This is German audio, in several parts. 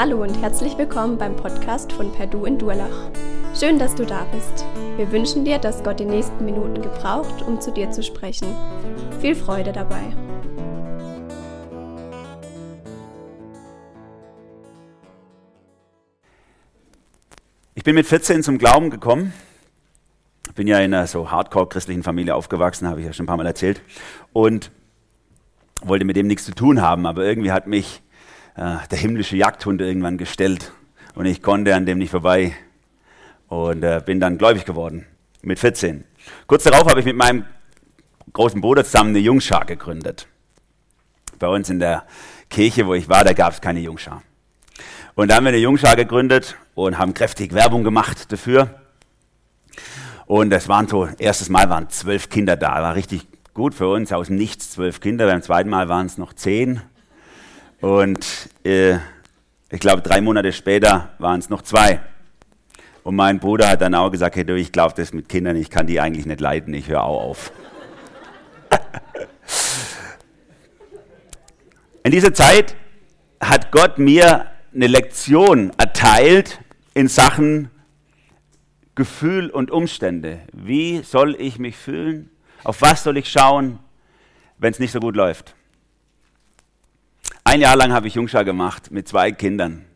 Hallo und herzlich willkommen beim Podcast von Perdu in Durlach. Schön, dass du da bist. Wir wünschen dir, dass Gott die nächsten Minuten gebraucht, um zu dir zu sprechen. Viel Freude dabei. Ich bin mit 14 zum Glauben gekommen. Bin ja in einer so hardcore-christlichen Familie aufgewachsen, habe ich ja schon ein paar Mal erzählt. Und wollte mit dem nichts zu tun haben, aber irgendwie hat mich äh, der himmlische Jagdhund irgendwann gestellt und ich konnte an dem nicht vorbei und äh, bin dann gläubig geworden mit 14. Kurz darauf habe ich mit meinem großen Bruder zusammen eine Jungschar gegründet. Bei uns in der Kirche, wo ich war, da gab es keine Jungschar. Und da haben wir eine Jungschar gegründet und haben kräftig Werbung gemacht dafür. Und das waren so, erstes Mal waren zwölf Kinder da, war richtig gut für uns, aus Nichts zwölf Kinder, beim zweiten Mal waren es noch zehn. Und äh, ich glaube, drei Monate später waren es noch zwei. Und mein Bruder hat dann auch gesagt, hey, du, ich glaube das mit Kindern, ich kann die eigentlich nicht leiden, ich höre auch auf. In dieser Zeit hat Gott mir eine Lektion erteilt in Sachen Gefühl und Umstände. Wie soll ich mich fühlen? Auf was soll ich schauen, wenn es nicht so gut läuft? Ein Jahr lang habe ich Jungschar gemacht mit zwei Kindern.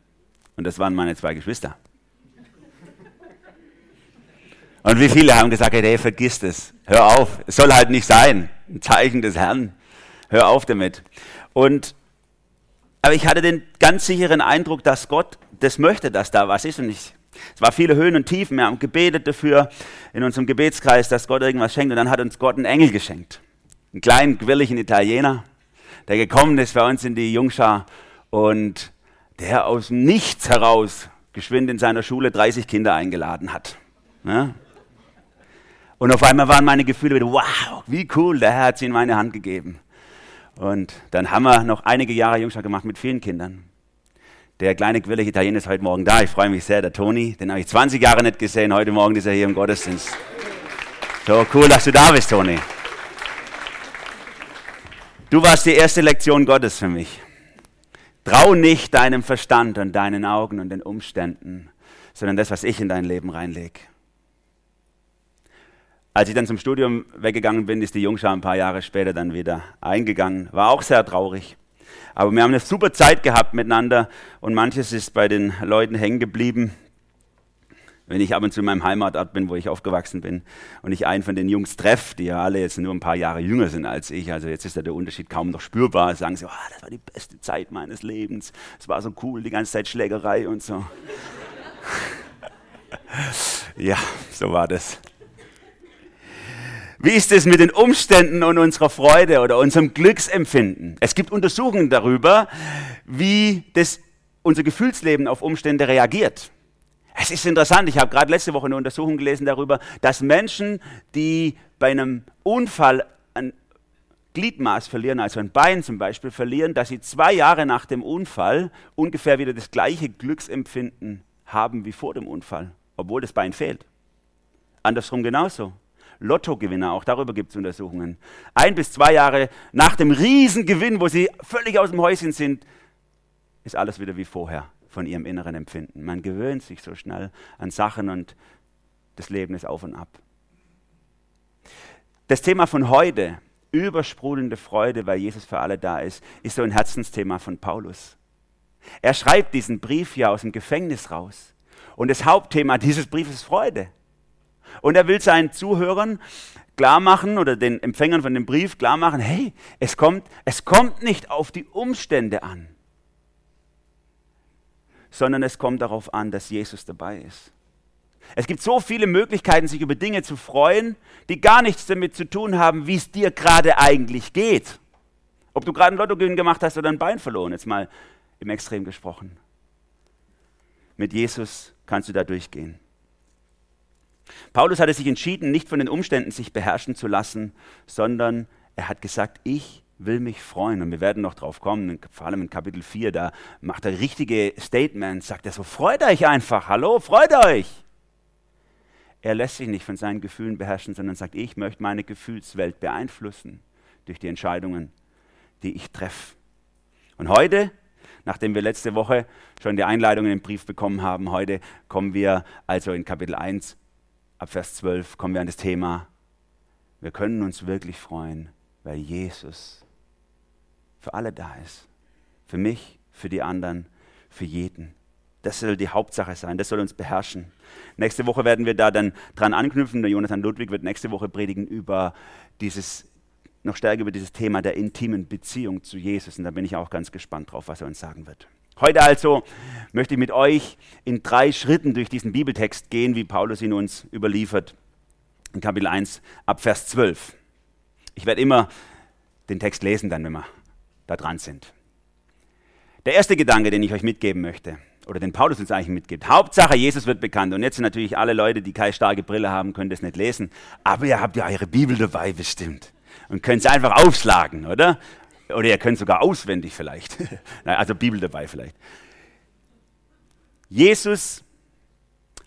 Und das waren meine zwei Geschwister. Und wie viele haben gesagt, hey, vergiss das. Hör auf. Es soll halt nicht sein. Ein Zeichen des Herrn. Hör auf damit. Und, aber ich hatte den ganz sicheren Eindruck, dass Gott das möchte, dass da was ist. Und ich, es war viele Höhen und Tiefen. Wir haben gebetet dafür in unserem Gebetskreis, dass Gott irgendwas schenkt. Und dann hat uns Gott einen Engel geschenkt. Einen kleinen, quirligen Italiener der gekommen ist bei uns in die Jungschar und der aus Nichts heraus geschwind in seiner Schule 30 Kinder eingeladen hat. Ja? Und auf einmal waren meine Gefühle wieder, wow, wie cool, der Herr hat sie in meine Hand gegeben. Und dann haben wir noch einige Jahre Jungschar gemacht mit vielen Kindern. Der kleine quirlige Italiener ist heute Morgen da. Ich freue mich sehr, der Toni. Den habe ich 20 Jahre nicht gesehen. Heute Morgen ist er hier im Gottesdienst. So cool, dass du da bist, Toni. Du warst die erste Lektion Gottes für mich. Trau nicht deinem Verstand und deinen Augen und den Umständen, sondern das, was ich in dein Leben reinlege. Als ich dann zum Studium weggegangen bin, ist die Jungschar ein paar Jahre später dann wieder eingegangen. War auch sehr traurig. Aber wir haben eine super Zeit gehabt miteinander und manches ist bei den Leuten hängen geblieben wenn ich ab und zu in meinem Heimatort bin, wo ich aufgewachsen bin, und ich einen von den Jungs treffe, die ja alle jetzt nur ein paar Jahre jünger sind als ich, also jetzt ist da der Unterschied kaum noch spürbar, sagen sie, oh, das war die beste Zeit meines Lebens, es war so cool, die ganze Zeit Schlägerei und so. ja, so war das. Wie ist es mit den Umständen und unserer Freude oder unserem Glücksempfinden? Es gibt Untersuchungen darüber, wie das, unser Gefühlsleben auf Umstände reagiert. Es ist interessant, ich habe gerade letzte Woche eine Untersuchung gelesen darüber, dass Menschen, die bei einem Unfall ein Gliedmaß verlieren, also ein Bein zum Beispiel verlieren, dass sie zwei Jahre nach dem Unfall ungefähr wieder das gleiche Glücksempfinden haben wie vor dem Unfall, obwohl das Bein fehlt. Andersrum genauso. Lottogewinner, auch darüber gibt es Untersuchungen. Ein bis zwei Jahre nach dem Riesengewinn, wo sie völlig aus dem Häuschen sind, ist alles wieder wie vorher von ihrem inneren Empfinden. Man gewöhnt sich so schnell an Sachen und das Leben ist auf und ab. Das Thema von heute, übersprudelnde Freude, weil Jesus für alle da ist, ist so ein Herzensthema von Paulus. Er schreibt diesen Brief ja aus dem Gefängnis raus. Und das Hauptthema dieses Briefes ist Freude. Und er will seinen Zuhörern klar machen oder den Empfängern von dem Brief klar machen, hey, es kommt, es kommt nicht auf die Umstände an sondern es kommt darauf an, dass Jesus dabei ist. Es gibt so viele Möglichkeiten, sich über Dinge zu freuen, die gar nichts damit zu tun haben, wie es dir gerade eigentlich geht. Ob du gerade einen Lottogewinn gemacht hast oder ein Bein verloren, jetzt mal im Extrem gesprochen. Mit Jesus kannst du da durchgehen. Paulus hatte sich entschieden, nicht von den Umständen sich beherrschen zu lassen, sondern er hat gesagt, ich will mich freuen. Und wir werden noch drauf kommen, vor allem in Kapitel 4, da macht er richtige Statements, sagt er so, freut euch einfach, hallo, freut euch. Er lässt sich nicht von seinen Gefühlen beherrschen, sondern sagt, ich möchte meine Gefühlswelt beeinflussen durch die Entscheidungen, die ich treffe. Und heute, Nachdem wir letzte Woche schon die Einleitung in den Brief bekommen haben, heute kommen wir also in Kapitel 1 ab Vers 12 kommen wir an das Thema, wir können uns wirklich freuen, weil Jesus für alle da ist. Für mich, für die anderen, für jeden. Das soll die Hauptsache sein, das soll uns beherrschen. Nächste Woche werden wir da dann dran anknüpfen. Der Jonathan Ludwig wird nächste Woche predigen über dieses, noch stärker über dieses Thema der intimen Beziehung zu Jesus. Und da bin ich auch ganz gespannt drauf, was er uns sagen wird. Heute also möchte ich mit euch in drei Schritten durch diesen Bibeltext gehen, wie Paulus ihn uns überliefert. In Kapitel 1 ab Vers 12. Ich werde immer den Text lesen, dann, wenn wir da dran sind. Der erste Gedanke, den ich euch mitgeben möchte, oder den Paulus uns eigentlich mitgibt. Hauptsache, Jesus wird bekannt. Und jetzt sind natürlich alle Leute, die keine starke Brille haben, können das nicht lesen. Aber ihr habt ja eure Bibel dabei bestimmt. Und könnt sie einfach aufschlagen, oder? Oder ihr könnt sogar auswendig vielleicht. also Bibel dabei vielleicht. Jesus,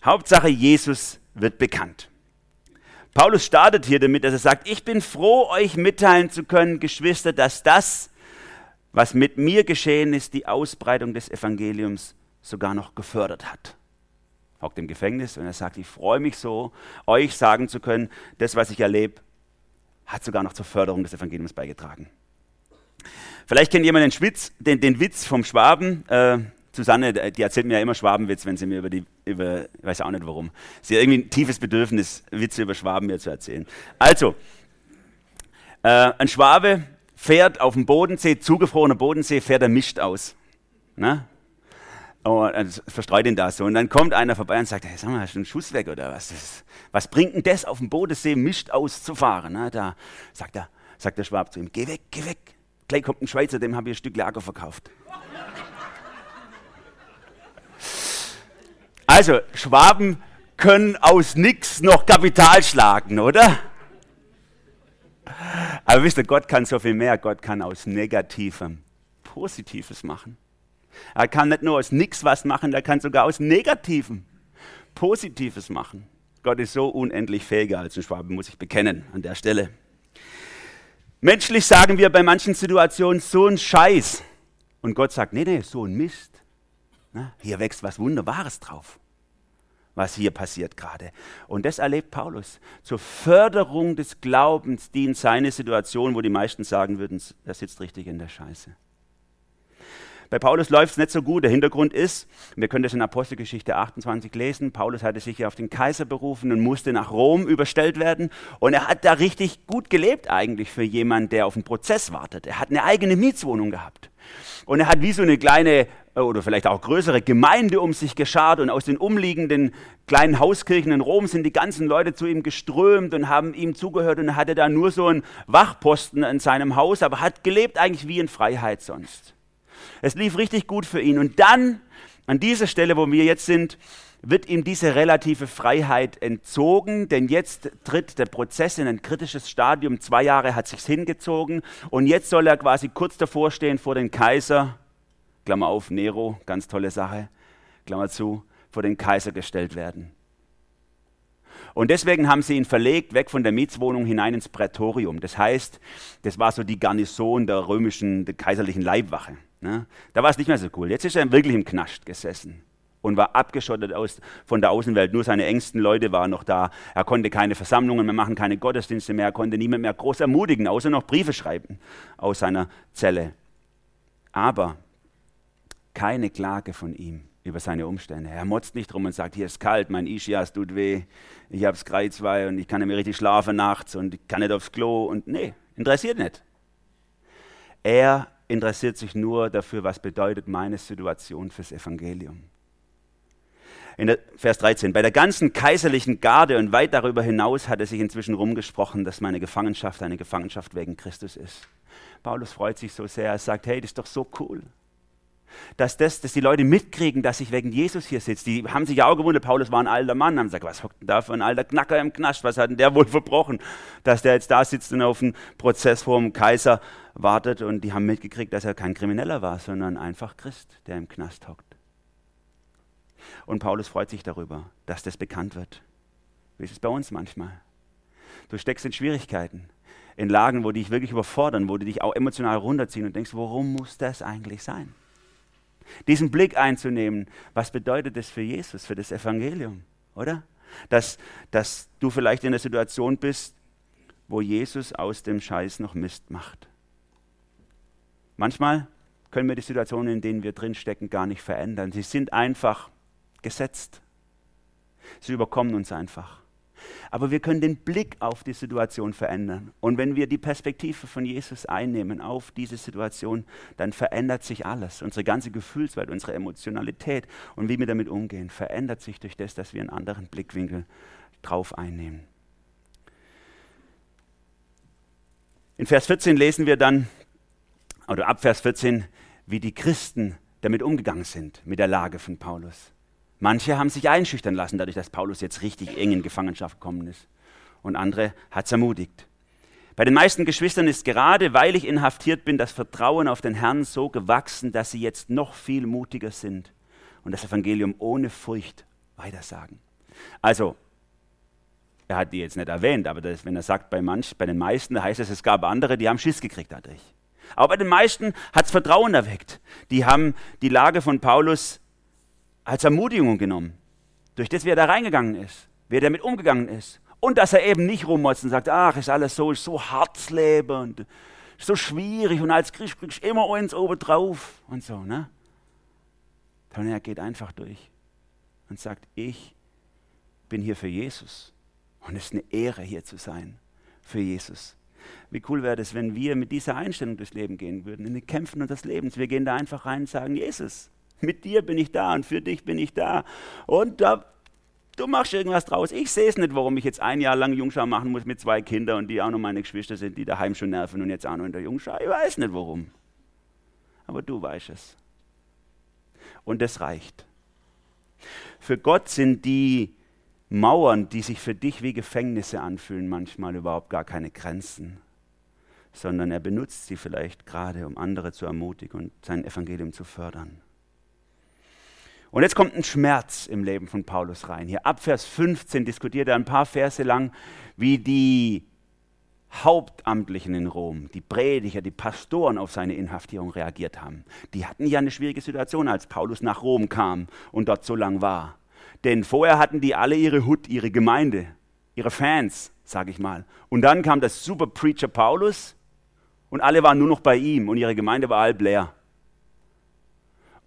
Hauptsache, Jesus wird bekannt. Paulus startet hier damit, dass er sagt, ich bin froh, euch mitteilen zu können, Geschwister, dass das, was mit mir geschehen ist, die Ausbreitung des Evangeliums sogar noch gefördert hat. Hockt im Gefängnis und er sagt, ich freue mich so, euch sagen zu können, das, was ich erlebe, hat sogar noch zur Förderung des Evangeliums beigetragen. Vielleicht kennt jemand den, Schwitz, den, den Witz vom Schwaben. Äh, Susanne, die erzählt mir ja immer Schwabenwitz, wenn sie mir über die, über, ich weiß auch nicht warum. Sie hat irgendwie ein tiefes Bedürfnis, Witze über Schwaben mir zu erzählen. Also, äh, ein Schwabe fährt auf dem Bodensee, zugefrorener Bodensee, fährt er mischt aus. Na? Und also verstreut ihn da so. Und dann kommt einer vorbei und sagt, hey, sag mal, hast du einen Schuss weg oder was? Das, was bringt denn das, auf dem Bodensee mischt auszufahren? Na, da sagt, er, sagt der Schwab zu ihm, geh weg, geh weg. Gleich kommt ein Schweizer, dem habe ich ein Stück Lager verkauft. Also, Schwaben können aus nichts noch Kapital schlagen, oder? Aber wisst ihr, Gott kann so viel mehr. Gott kann aus Negativem Positives machen. Er kann nicht nur aus nichts was machen, er kann sogar aus Negativem Positives machen. Gott ist so unendlich fähiger als ein Schwabe, muss ich bekennen an der Stelle. Menschlich sagen wir bei manchen Situationen so ein Scheiß. Und Gott sagt, nee, nee, so ein Mist. Na, hier wächst was Wunderbares drauf, was hier passiert gerade. Und das erlebt Paulus. Zur Förderung des Glaubens dient seine Situation, wo die meisten sagen würden, er sitzt richtig in der Scheiße. Bei Paulus läuft es nicht so gut. Der Hintergrund ist, wir können das in Apostelgeschichte 28 lesen, Paulus hatte sich ja auf den Kaiser berufen und musste nach Rom überstellt werden. Und er hat da richtig gut gelebt eigentlich für jemanden, der auf einen Prozess wartet. Er hat eine eigene Mietswohnung gehabt. Und er hat wie so eine kleine äh, oder vielleicht auch größere Gemeinde um sich geschart und aus den umliegenden kleinen Hauskirchen in Rom sind die ganzen Leute zu ihm geströmt und haben ihm zugehört und er hatte da nur so einen Wachposten in seinem Haus, aber hat gelebt eigentlich wie in Freiheit sonst. Es lief richtig gut für ihn. Und dann, an dieser Stelle, wo wir jetzt sind, wird ihm diese relative Freiheit entzogen, denn jetzt tritt der Prozess in ein kritisches Stadium. Zwei Jahre hat sich's hingezogen und jetzt soll er quasi kurz davor stehen vor den Kaiser, Klammer auf, Nero, ganz tolle Sache, Klammer zu, vor den Kaiser gestellt werden. Und deswegen haben sie ihn verlegt, weg von der Mietswohnung hinein ins Prätorium. Das heißt, das war so die Garnison der römischen, der kaiserlichen Leibwache. Ne? Da war es nicht mehr so cool. Jetzt ist er wirklich im Knast gesessen und war abgeschottet aus, von der Außenwelt. Nur seine engsten Leute waren noch da. Er konnte keine Versammlungen mehr machen, keine Gottesdienste mehr. Er konnte niemand mehr groß ermutigen, außer noch Briefe schreiben aus seiner Zelle. Aber keine Klage von ihm über seine Umstände. Er motzt nicht rum und sagt, hier ist kalt, mein Ischias tut weh, ich hab's Kreuzweih und ich kann nicht mehr richtig schlafen nachts und ich kann nicht aufs Klo und nee, interessiert nicht. Er interessiert sich nur dafür, was bedeutet meine Situation fürs Evangelium. In der, Vers 13. Bei der ganzen kaiserlichen Garde und weit darüber hinaus hat er sich inzwischen rumgesprochen, dass meine Gefangenschaft eine Gefangenschaft wegen Christus ist. Paulus freut sich so sehr, er sagt, hey, das ist doch so cool. Dass, das, dass die Leute mitkriegen, dass ich wegen Jesus hier sitze. Die haben sich ja auch gewundert, Paulus war ein alter Mann, haben gesagt, was hockt denn da für ein alter Knacker im Knast, was hat denn der wohl verbrochen, dass der jetzt da sitzt und auf einen Prozess vor dem Kaiser wartet und die haben mitgekriegt, dass er kein Krimineller war, sondern einfach Christ, der im Knast hockt. Und Paulus freut sich darüber, dass das bekannt wird. Wie ist es bei uns manchmal? Du steckst in Schwierigkeiten, in Lagen, wo die dich wirklich überfordern, wo die dich auch emotional runterziehen und denkst, warum muss das eigentlich sein? Diesen Blick einzunehmen, was bedeutet das für Jesus, für das Evangelium, oder? Dass, dass du vielleicht in der Situation bist, wo Jesus aus dem Scheiß noch Mist macht. Manchmal können wir die Situationen, in denen wir drinstecken, gar nicht verändern. Sie sind einfach gesetzt. Sie überkommen uns einfach. Aber wir können den Blick auf die Situation verändern. Und wenn wir die Perspektive von Jesus einnehmen auf diese Situation, dann verändert sich alles. Unsere ganze Gefühlswelt, unsere Emotionalität und wie wir damit umgehen, verändert sich durch das, dass wir einen anderen Blickwinkel drauf einnehmen. In Vers 14 lesen wir dann, oder ab Vers 14, wie die Christen damit umgegangen sind, mit der Lage von Paulus. Manche haben sich einschüchtern lassen, dadurch, dass Paulus jetzt richtig eng in Gefangenschaft gekommen ist. Und andere hat es ermutigt. Bei den meisten Geschwistern ist gerade, weil ich inhaftiert bin, das Vertrauen auf den Herrn so gewachsen, dass sie jetzt noch viel mutiger sind und das Evangelium ohne Furcht weitersagen. Also, er hat die jetzt nicht erwähnt, aber das, wenn er sagt, bei, manch, bei den meisten, heißt es, es gab andere, die haben Schiss gekriegt dadurch. Aber bei den meisten hat es Vertrauen erweckt. Die haben die Lage von Paulus als Ermutigung genommen. Durch das, wie er da reingegangen ist, wie er damit umgegangen ist. Und dass er eben nicht rummotzt und sagt, ach, ist alles so, ist so Harzleben und so schwierig und als Christ kriegst du immer eins obendrauf und so, ne? Sondern er geht einfach durch und sagt, ich bin hier für Jesus. Und es ist eine Ehre, hier zu sein für Jesus. Wie cool wäre es, wenn wir mit dieser Einstellung durchs Leben gehen würden, in den Kämpfen und des Lebens. Wir gehen da einfach rein und sagen, Jesus, mit dir bin ich da und für dich bin ich da. Und da, du machst irgendwas draus. Ich sehe es nicht, warum ich jetzt ein Jahr lang Jungschau machen muss mit zwei Kindern und die auch noch meine Geschwister sind, die daheim schon nerven und jetzt auch noch in der Jungschau. Ich weiß nicht warum. Aber du weißt es. Und das reicht. Für Gott sind die Mauern, die sich für dich wie Gefängnisse anfühlen, manchmal überhaupt gar keine Grenzen, sondern er benutzt sie vielleicht gerade, um andere zu ermutigen und sein Evangelium zu fördern. Und jetzt kommt ein Schmerz im Leben von Paulus rein. Hier ab Vers 15 diskutiert er ein paar Verse lang, wie die Hauptamtlichen in Rom, die Prediger, die Pastoren auf seine Inhaftierung reagiert haben. Die hatten ja eine schwierige Situation, als Paulus nach Rom kam und dort so lang war. Denn vorher hatten die alle ihre Hut, ihre Gemeinde, ihre Fans, sage ich mal. Und dann kam der Super Preacher Paulus und alle waren nur noch bei ihm und ihre Gemeinde war halb leer.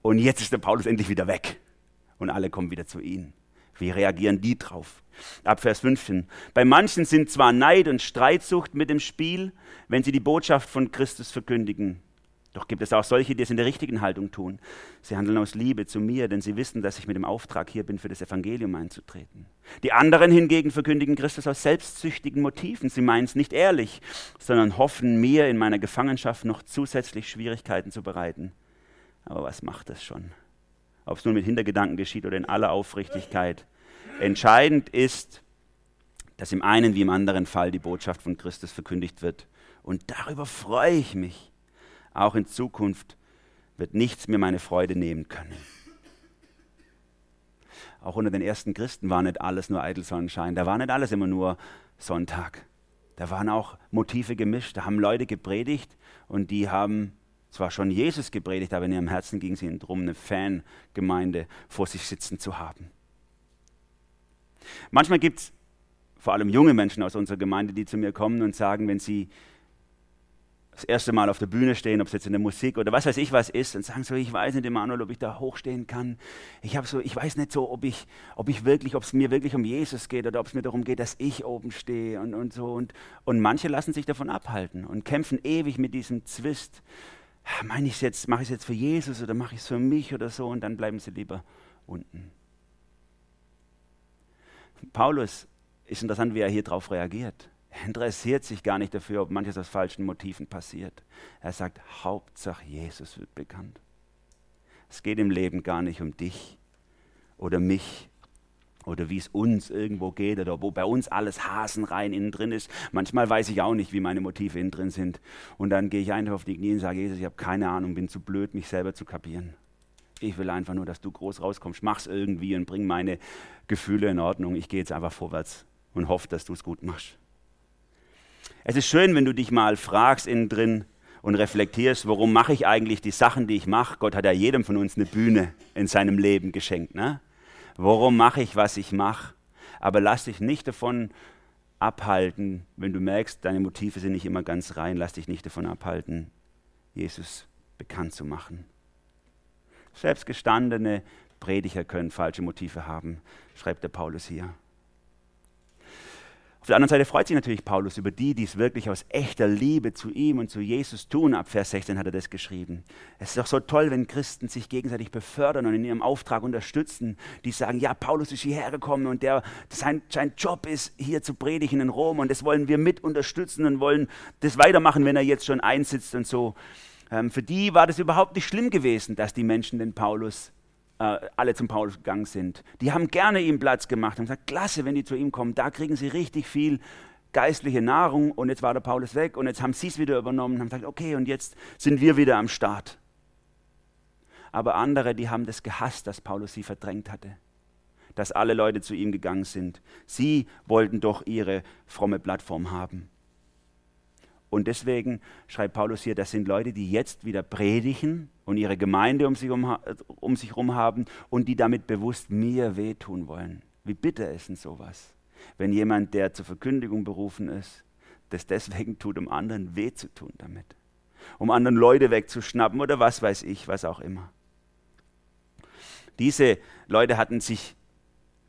Und jetzt ist der Paulus endlich wieder weg und alle kommen wieder zu ihm. Wie reagieren die drauf? Ab Vers 15. Bei manchen sind zwar Neid und Streitsucht mit dem Spiel, wenn sie die Botschaft von Christus verkündigen. Doch gibt es auch solche, die es in der richtigen Haltung tun. Sie handeln aus Liebe zu mir, denn sie wissen, dass ich mit dem Auftrag hier bin, für das Evangelium einzutreten. Die anderen hingegen verkündigen Christus aus selbstsüchtigen Motiven. Sie meinen es nicht ehrlich, sondern hoffen mir in meiner Gefangenschaft noch zusätzlich Schwierigkeiten zu bereiten. Aber was macht das schon? Ob es nun mit Hintergedanken geschieht oder in aller Aufrichtigkeit. Entscheidend ist, dass im einen wie im anderen Fall die Botschaft von Christus verkündigt wird. Und darüber freue ich mich. Auch in Zukunft wird nichts mir meine Freude nehmen können. Auch unter den ersten Christen war nicht alles nur eitel Sonnenschein. Da war nicht alles immer nur Sonntag. Da waren auch Motive gemischt. Da haben Leute gepredigt und die haben zwar schon Jesus gepredigt, aber in ihrem Herzen ging es ihnen darum, eine Fangemeinde vor sich sitzen zu haben. Manchmal gibt es vor allem junge Menschen aus unserer Gemeinde, die zu mir kommen und sagen, wenn sie das erste Mal auf der Bühne stehen, ob es jetzt in der Musik oder was weiß ich was ist, und sagen so, ich weiß nicht, Emanuel, ob ich da hochstehen kann. Ich habe so, ich weiß nicht so, ob ich, ob ich wirklich, ob es mir wirklich um Jesus geht oder ob es mir darum geht, dass ich oben stehe und, und so. Und, und manche lassen sich davon abhalten und kämpfen ewig mit diesem Zwist. Meine ich jetzt, mache ich es jetzt für Jesus oder mache ich es für mich oder so und dann bleiben sie lieber unten. Paulus ist interessant, wie er hier drauf reagiert. Er interessiert sich gar nicht dafür, ob manches aus falschen Motiven passiert. Er sagt, Hauptsache Jesus wird bekannt. Es geht im Leben gar nicht um dich oder mich oder wie es uns irgendwo geht oder wo bei uns alles hasenrein innen drin ist. Manchmal weiß ich auch nicht, wie meine Motive innen drin sind. Und dann gehe ich einfach auf die Knie und sage, Jesus, ich habe keine Ahnung, bin zu blöd, mich selber zu kapieren. Ich will einfach nur, dass du groß rauskommst. Mach's irgendwie und bring meine Gefühle in Ordnung. Ich gehe jetzt einfach vorwärts und hoffe, dass du es gut machst. Es ist schön, wenn du dich mal fragst innen drin und reflektierst, warum mache ich eigentlich die Sachen, die ich mache. Gott hat ja jedem von uns eine Bühne in seinem Leben geschenkt. Ne? Warum mache ich, was ich mache? Aber lass dich nicht davon abhalten, wenn du merkst, deine Motive sind nicht immer ganz rein, lass dich nicht davon abhalten, Jesus bekannt zu machen. Selbst gestandene Prediger können falsche Motive haben, schreibt der Paulus hier. Auf der anderen Seite freut sich natürlich Paulus über die, die es wirklich aus echter Liebe zu ihm und zu Jesus tun. Ab Vers 16 hat er das geschrieben. Es ist doch so toll, wenn Christen sich gegenseitig befördern und in ihrem Auftrag unterstützen. Die sagen, ja, Paulus ist hierher gekommen und der, sein, sein Job ist, hier zu predigen in Rom und das wollen wir mit unterstützen und wollen das weitermachen, wenn er jetzt schon einsitzt und so. Ähm, für die war das überhaupt nicht schlimm gewesen, dass die Menschen den Paulus äh, alle zum Paulus gegangen sind. Die haben gerne ihm Platz gemacht und gesagt, klasse, wenn die zu ihm kommen, da kriegen sie richtig viel geistliche Nahrung und jetzt war der Paulus weg und jetzt haben sie es wieder übernommen und haben gesagt, okay, und jetzt sind wir wieder am Start. Aber andere, die haben das gehasst, dass Paulus sie verdrängt hatte, dass alle Leute zu ihm gegangen sind. Sie wollten doch ihre fromme Plattform haben. Und deswegen schreibt Paulus hier, das sind Leute, die jetzt wieder predigen und ihre Gemeinde um sich, um, um sich herum haben und die damit bewusst mir wehtun wollen. Wie bitter ist denn sowas, wenn jemand, der zur Verkündigung berufen ist, das deswegen tut, um anderen weh zu tun damit, um anderen Leute wegzuschnappen oder was weiß ich, was auch immer. Diese Leute hatten sich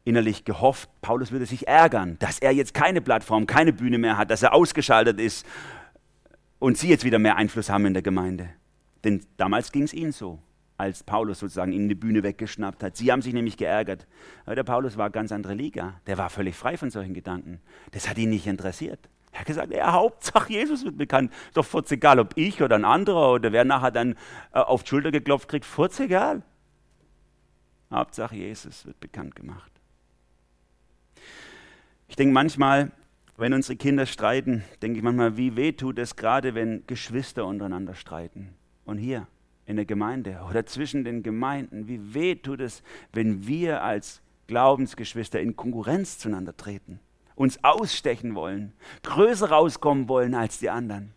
innerlich gehofft, Paulus würde sich ärgern, dass er jetzt keine Plattform, keine Bühne mehr hat, dass er ausgeschaltet ist und sie jetzt wieder mehr Einfluss haben in der Gemeinde. Denn damals ging es ihnen so, als Paulus sozusagen ihnen die Bühne weggeschnappt hat. Sie haben sich nämlich geärgert. Aber der Paulus war ganz andere Liga. Der war völlig frei von solchen Gedanken. Das hat ihn nicht interessiert. Er hat gesagt, ja, Hauptsache Jesus wird bekannt. Ist doch furz egal, ob ich oder ein anderer oder wer nachher dann äh, auf die Schulter geklopft kriegt, furz egal. Hauptsache Jesus wird bekannt gemacht. Ich denke manchmal, wenn unsere Kinder streiten, denke ich manchmal, wie weh tut es gerade, wenn Geschwister untereinander streiten. Und hier in der Gemeinde oder zwischen den Gemeinden, wie weh tut es, wenn wir als Glaubensgeschwister in Konkurrenz zueinander treten, uns ausstechen wollen, größer rauskommen wollen als die anderen.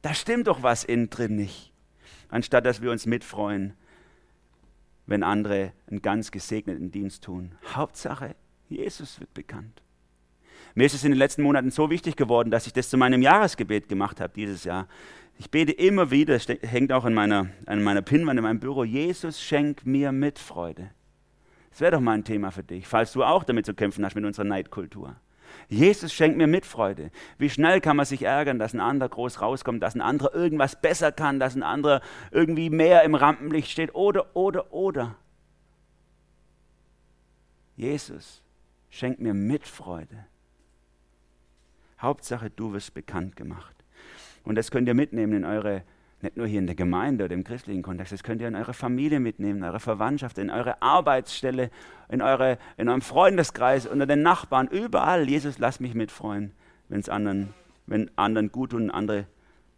Da stimmt doch was innen drin nicht. Anstatt dass wir uns mitfreuen, wenn andere einen ganz gesegneten Dienst tun. Hauptsache, Jesus wird bekannt. Mir ist es in den letzten Monaten so wichtig geworden, dass ich das zu meinem Jahresgebet gemacht habe dieses Jahr. Ich bete immer wieder, es hängt auch an meiner, an meiner Pinnwand in meinem Büro, Jesus schenk mir Mitfreude. Das wäre doch mal ein Thema für dich, falls du auch damit zu kämpfen hast mit unserer Neidkultur. Jesus schenkt mir Mitfreude. Wie schnell kann man sich ärgern, dass ein anderer groß rauskommt, dass ein anderer irgendwas besser kann, dass ein anderer irgendwie mehr im Rampenlicht steht oder, oder, oder. Jesus schenkt mir Mitfreude. Hauptsache, du wirst bekannt gemacht. Und das könnt ihr mitnehmen in eure, nicht nur hier in der Gemeinde oder im christlichen Kontext, das könnt ihr in eure Familie mitnehmen, in eure Verwandtschaft, in eure Arbeitsstelle, in, eure, in eurem Freundeskreis, unter den Nachbarn, überall. Jesus, lass mich mitfreuen, wenn's anderen, wenn anderen gut und andere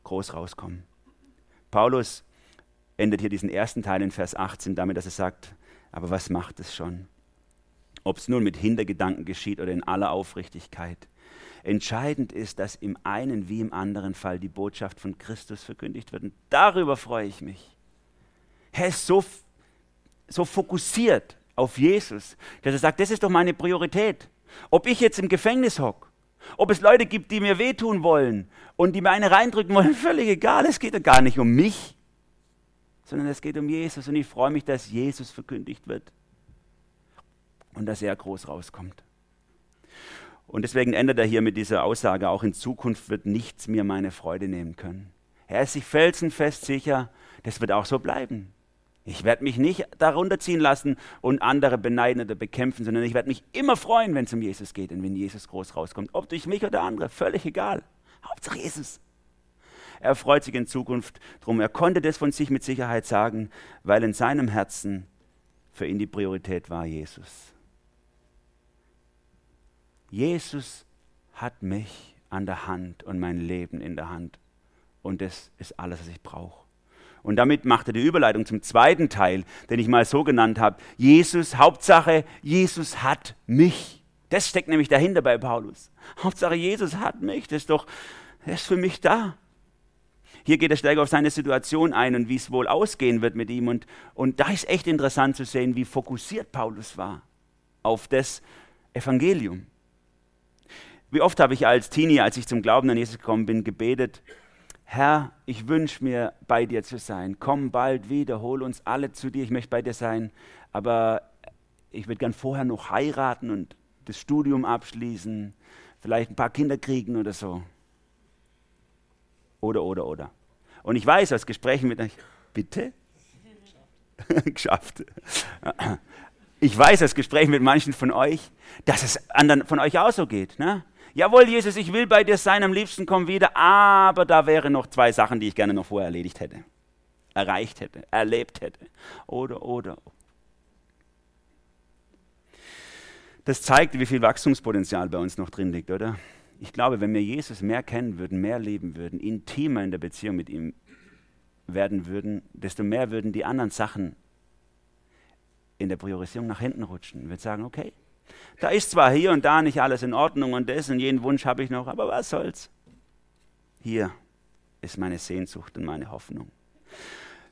groß rauskommen. Paulus endet hier diesen ersten Teil in Vers 18 damit, dass er sagt, aber was macht es schon? Ob es nun mit Hintergedanken geschieht oder in aller Aufrichtigkeit. Entscheidend ist, dass im einen wie im anderen Fall die Botschaft von Christus verkündigt wird. Und darüber freue ich mich. Er ist so, so fokussiert auf Jesus, dass er sagt, das ist doch meine Priorität. Ob ich jetzt im Gefängnis hocke, ob es Leute gibt, die mir wehtun wollen und die mir eine reindrücken wollen, völlig egal. Es geht ja gar nicht um mich, sondern es geht um Jesus. Und ich freue mich, dass Jesus verkündigt wird und dass er groß rauskommt. Und deswegen endet er hier mit dieser Aussage, auch in Zukunft wird nichts mir meine Freude nehmen können. Er ist sich felsenfest sicher, das wird auch so bleiben. Ich werde mich nicht darunter ziehen lassen und andere beneiden oder bekämpfen, sondern ich werde mich immer freuen, wenn es um Jesus geht und wenn Jesus groß rauskommt. Ob durch mich oder andere, völlig egal. Hauptsache Jesus. Er freut sich in Zukunft drum. Er konnte das von sich mit Sicherheit sagen, weil in seinem Herzen für ihn die Priorität war Jesus. Jesus hat mich an der Hand und mein Leben in der Hand. Und das ist alles, was ich brauche. Und damit macht er die Überleitung zum zweiten Teil, den ich mal so genannt habe. Jesus, Hauptsache, Jesus hat mich. Das steckt nämlich dahinter bei Paulus. Hauptsache, Jesus hat mich. Das ist doch, er ist für mich da. Hier geht er stärker auf seine Situation ein und wie es wohl ausgehen wird mit ihm. Und, und da ist echt interessant zu sehen, wie fokussiert Paulus war auf das Evangelium. Wie oft habe ich als Teenie, als ich zum Glauben an Jesus gekommen bin, gebetet, Herr, ich wünsche mir, bei dir zu sein. Komm bald wieder, hol uns alle zu dir. Ich möchte bei dir sein. Aber ich würde gern vorher noch heiraten und das Studium abschließen, vielleicht ein paar Kinder kriegen oder so. Oder, oder, oder. Und ich weiß aus Gesprächen mit euch, bitte? Geschafft. Ich weiß aus Gesprächen mit manchen von euch, dass es anderen von euch auch so geht. Ne? Jawohl, Jesus, ich will bei dir sein, am liebsten komm wieder, aber da wären noch zwei Sachen, die ich gerne noch vorher erledigt hätte, erreicht hätte, erlebt hätte. Oder, oder. Das zeigt, wie viel Wachstumspotenzial bei uns noch drin liegt, oder? Ich glaube, wenn wir Jesus mehr kennen würden, mehr leben würden, intimer in der Beziehung mit ihm werden würden, desto mehr würden die anderen Sachen in der Priorisierung nach hinten rutschen. Wir würden sagen, okay, da ist zwar hier und da nicht alles in Ordnung und das und jeden Wunsch habe ich noch, aber was soll's? Hier ist meine Sehnsucht und meine Hoffnung.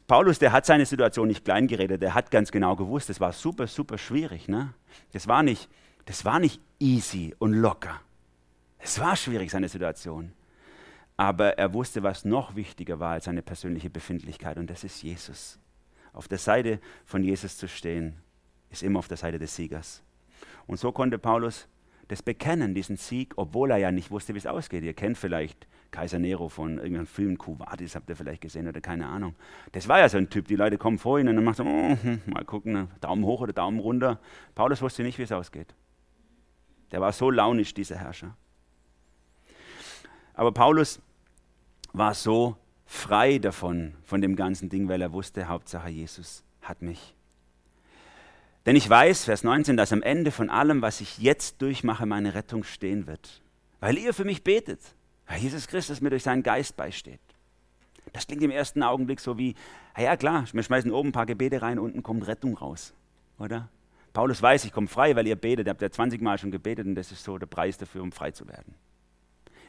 Paulus, der hat seine Situation nicht kleingeredet, der hat ganz genau gewusst, das war super, super schwierig. Ne? Das, war nicht, das war nicht easy und locker. Es war schwierig, seine Situation. Aber er wusste, was noch wichtiger war als seine persönliche Befindlichkeit, und das ist Jesus. Auf der Seite von Jesus zu stehen, ist immer auf der Seite des Siegers. Und so konnte Paulus das bekennen, diesen Sieg, obwohl er ja nicht wusste, wie es ausgeht. Ihr kennt vielleicht Kaiser Nero von irgendeinem Film, Kuvadis habt ihr vielleicht gesehen oder keine Ahnung. Das war ja so ein Typ, die Leute kommen vor ihn und dann macht er, oh, hm, mal gucken, Daumen hoch oder Daumen runter. Paulus wusste nicht, wie es ausgeht. Der war so launisch, dieser Herrscher. Aber Paulus war so frei davon, von dem ganzen Ding, weil er wusste, Hauptsache Jesus hat mich. Denn ich weiß, Vers 19, dass am Ende von allem, was ich jetzt durchmache, meine Rettung stehen wird. Weil ihr für mich betet, weil Jesus Christus mir durch seinen Geist beisteht. Das klingt im ersten Augenblick so wie, ja klar, wir schmeißen oben ein paar Gebete rein, unten kommt Rettung raus, oder? Paulus weiß, ich komme frei, weil ihr betet. Ihr habt ja 20 Mal schon gebetet und das ist so der Preis dafür, um frei zu werden.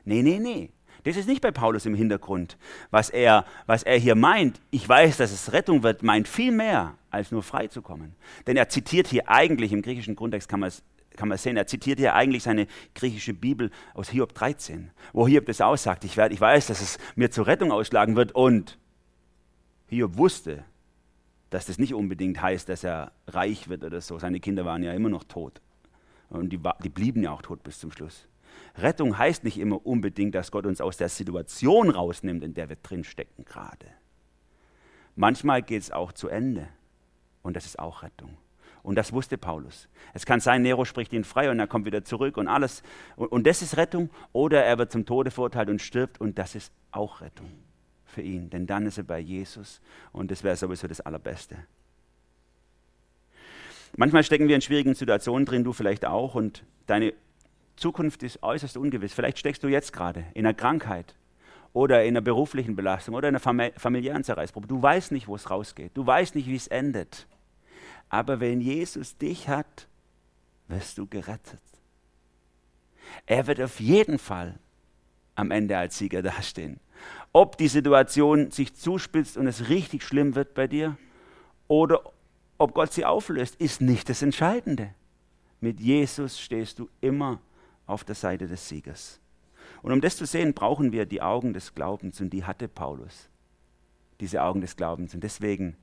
Nee, nee, nee. Das ist nicht bei Paulus im Hintergrund. Was er, was er hier meint, ich weiß, dass es Rettung wird, meint viel mehr, als nur frei zu kommen. Denn er zitiert hier eigentlich, im griechischen Kontext kann man es kann man sehen, er zitiert hier eigentlich seine griechische Bibel aus Hiob 13, wo Hiob das aussagt, ich, werd, ich weiß, dass es mir zur Rettung ausschlagen wird und Hiob wusste, dass das nicht unbedingt heißt, dass er reich wird oder so. Seine Kinder waren ja immer noch tot und die, die blieben ja auch tot bis zum Schluss. Rettung heißt nicht immer unbedingt, dass Gott uns aus der Situation rausnimmt, in der wir drinstecken gerade. Manchmal geht es auch zu Ende und das ist auch Rettung. Und das wusste Paulus. Es kann sein, Nero spricht ihn frei und er kommt wieder zurück und alles. Und, und das ist Rettung. Oder er wird zum Tode verurteilt und stirbt und das ist auch Rettung für ihn. Denn dann ist er bei Jesus und das wäre sowieso das Allerbeste. Manchmal stecken wir in schwierigen Situationen drin, du vielleicht auch, und deine Zukunft ist äußerst ungewiss. Vielleicht steckst du jetzt gerade in einer Krankheit oder in einer beruflichen Belastung oder in einer familiären Zerreißprobe. Du weißt nicht, wo es rausgeht. Du weißt nicht, wie es endet. Aber wenn Jesus dich hat, wirst du gerettet. Er wird auf jeden Fall am Ende als Sieger dastehen. Ob die Situation sich zuspitzt und es richtig schlimm wird bei dir oder ob Gott sie auflöst, ist nicht das Entscheidende. Mit Jesus stehst du immer auf der Seite des Siegers. Und um das zu sehen, brauchen wir die Augen des Glaubens und die hatte Paulus. Diese Augen des Glaubens. Und deswegen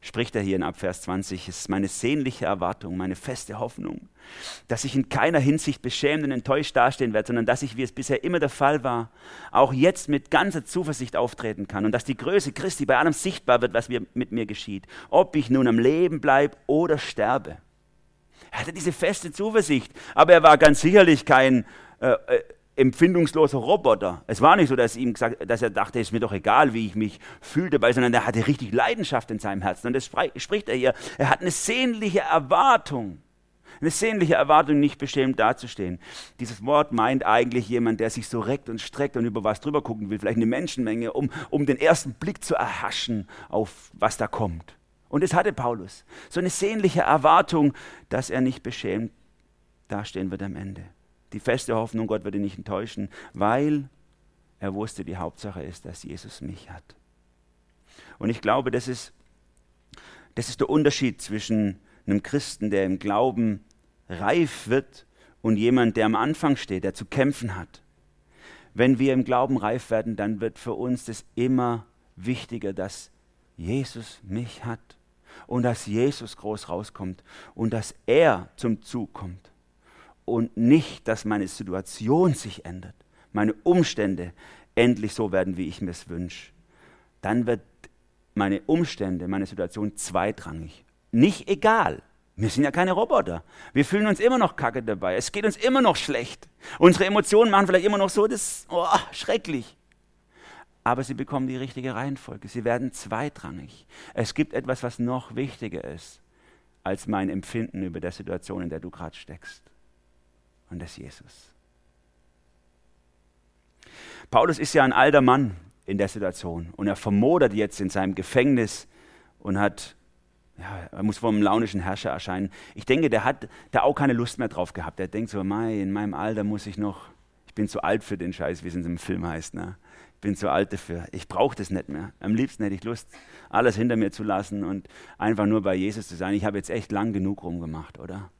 spricht er hier in Abvers 20, es ist meine sehnliche Erwartung, meine feste Hoffnung, dass ich in keiner Hinsicht beschämt und enttäuscht dastehen werde, sondern dass ich, wie es bisher immer der Fall war, auch jetzt mit ganzer Zuversicht auftreten kann und dass die Größe Christi bei allem sichtbar wird, was mit mir geschieht, ob ich nun am Leben bleibe oder sterbe. Er hatte diese feste Zuversicht, aber er war ganz sicherlich kein äh, äh, empfindungsloser Roboter. Es war nicht so, dass, ihm gesagt, dass er dachte, es ist mir doch egal, wie ich mich fühle dabei, sondern er hatte richtig Leidenschaft in seinem Herzen. Und das spricht er hier. Er hat eine sehnliche Erwartung. Eine sehnliche Erwartung, nicht beschämt dazustehen. Dieses Wort meint eigentlich jemand, der sich so reckt und streckt und über was drüber gucken will, vielleicht eine Menschenmenge, um, um den ersten Blick zu erhaschen auf was da kommt. Und es hatte Paulus. So eine sehnliche Erwartung, dass er nicht beschämt dastehen wird am Ende. Die feste Hoffnung, Gott ihn nicht enttäuschen, weil Er wusste, die Hauptsache ist, dass Jesus mich hat. Und ich glaube, das ist, das ist der Unterschied zwischen einem Christen, der im Glauben reif wird und jemand, der am Anfang steht, der zu kämpfen hat. Wenn wir im Glauben reif werden, dann wird für uns das immer wichtiger, dass Jesus mich hat und dass Jesus groß rauskommt und dass er zum Zug kommt und nicht, dass meine Situation sich ändert, meine Umstände endlich so werden, wie ich mir es wünsche. Dann wird meine Umstände, meine Situation zweitrangig. Nicht egal. Wir sind ja keine Roboter. Wir fühlen uns immer noch kacke dabei. Es geht uns immer noch schlecht. Unsere Emotionen machen vielleicht immer noch so, das oh, schrecklich. Aber sie bekommen die richtige Reihenfolge. Sie werden zweitrangig. Es gibt etwas, was noch wichtiger ist als mein Empfinden über der Situation, in der du gerade steckst. Und das Jesus. Paulus ist ja ein alter Mann in der Situation und er vermodert jetzt in seinem Gefängnis und hat, ja, er muss vor einem launischen Herrscher erscheinen. Ich denke, der hat da auch keine Lust mehr drauf gehabt. Er denkt so, Mei, in meinem Alter muss ich noch, ich bin zu alt für den Scheiß, wie es in dem Film heißt. Ne? Ich bin zu alt dafür. Ich brauche das nicht mehr. Am liebsten hätte ich Lust, alles hinter mir zu lassen und einfach nur bei Jesus zu sein. Ich habe jetzt echt lang genug rumgemacht, oder?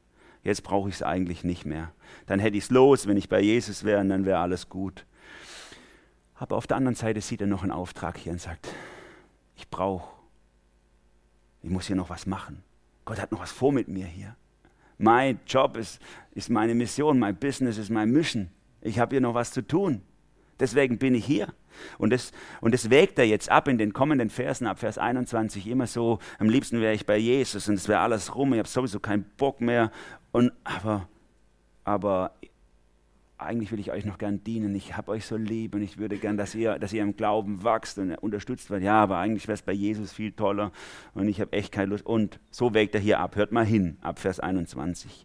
Jetzt brauche ich es eigentlich nicht mehr. Dann hätte ich es los, wenn ich bei Jesus wäre, und dann wäre alles gut. Aber auf der anderen Seite sieht er noch einen Auftrag hier und sagt, ich brauche, ich muss hier noch was machen. Gott hat noch was vor mit mir hier. Mein Job ist, ist meine Mission, mein Business ist mein Mission. Ich habe hier noch was zu tun. Deswegen bin ich hier. Und das, und das wägt er jetzt ab in den kommenden Versen, ab Vers 21, immer so, am liebsten wäre ich bei Jesus und es wäre alles rum, ich habe sowieso keinen Bock mehr. Und, aber, aber eigentlich will ich euch noch gern dienen, ich habe euch so lieb und ich würde gern, dass ihr, dass ihr im Glauben wachst und unterstützt werdet. Ja, aber eigentlich wäre es bei Jesus viel toller und ich habe echt keine Lust. Und so wägt er hier ab. Hört mal hin, ab Vers 21.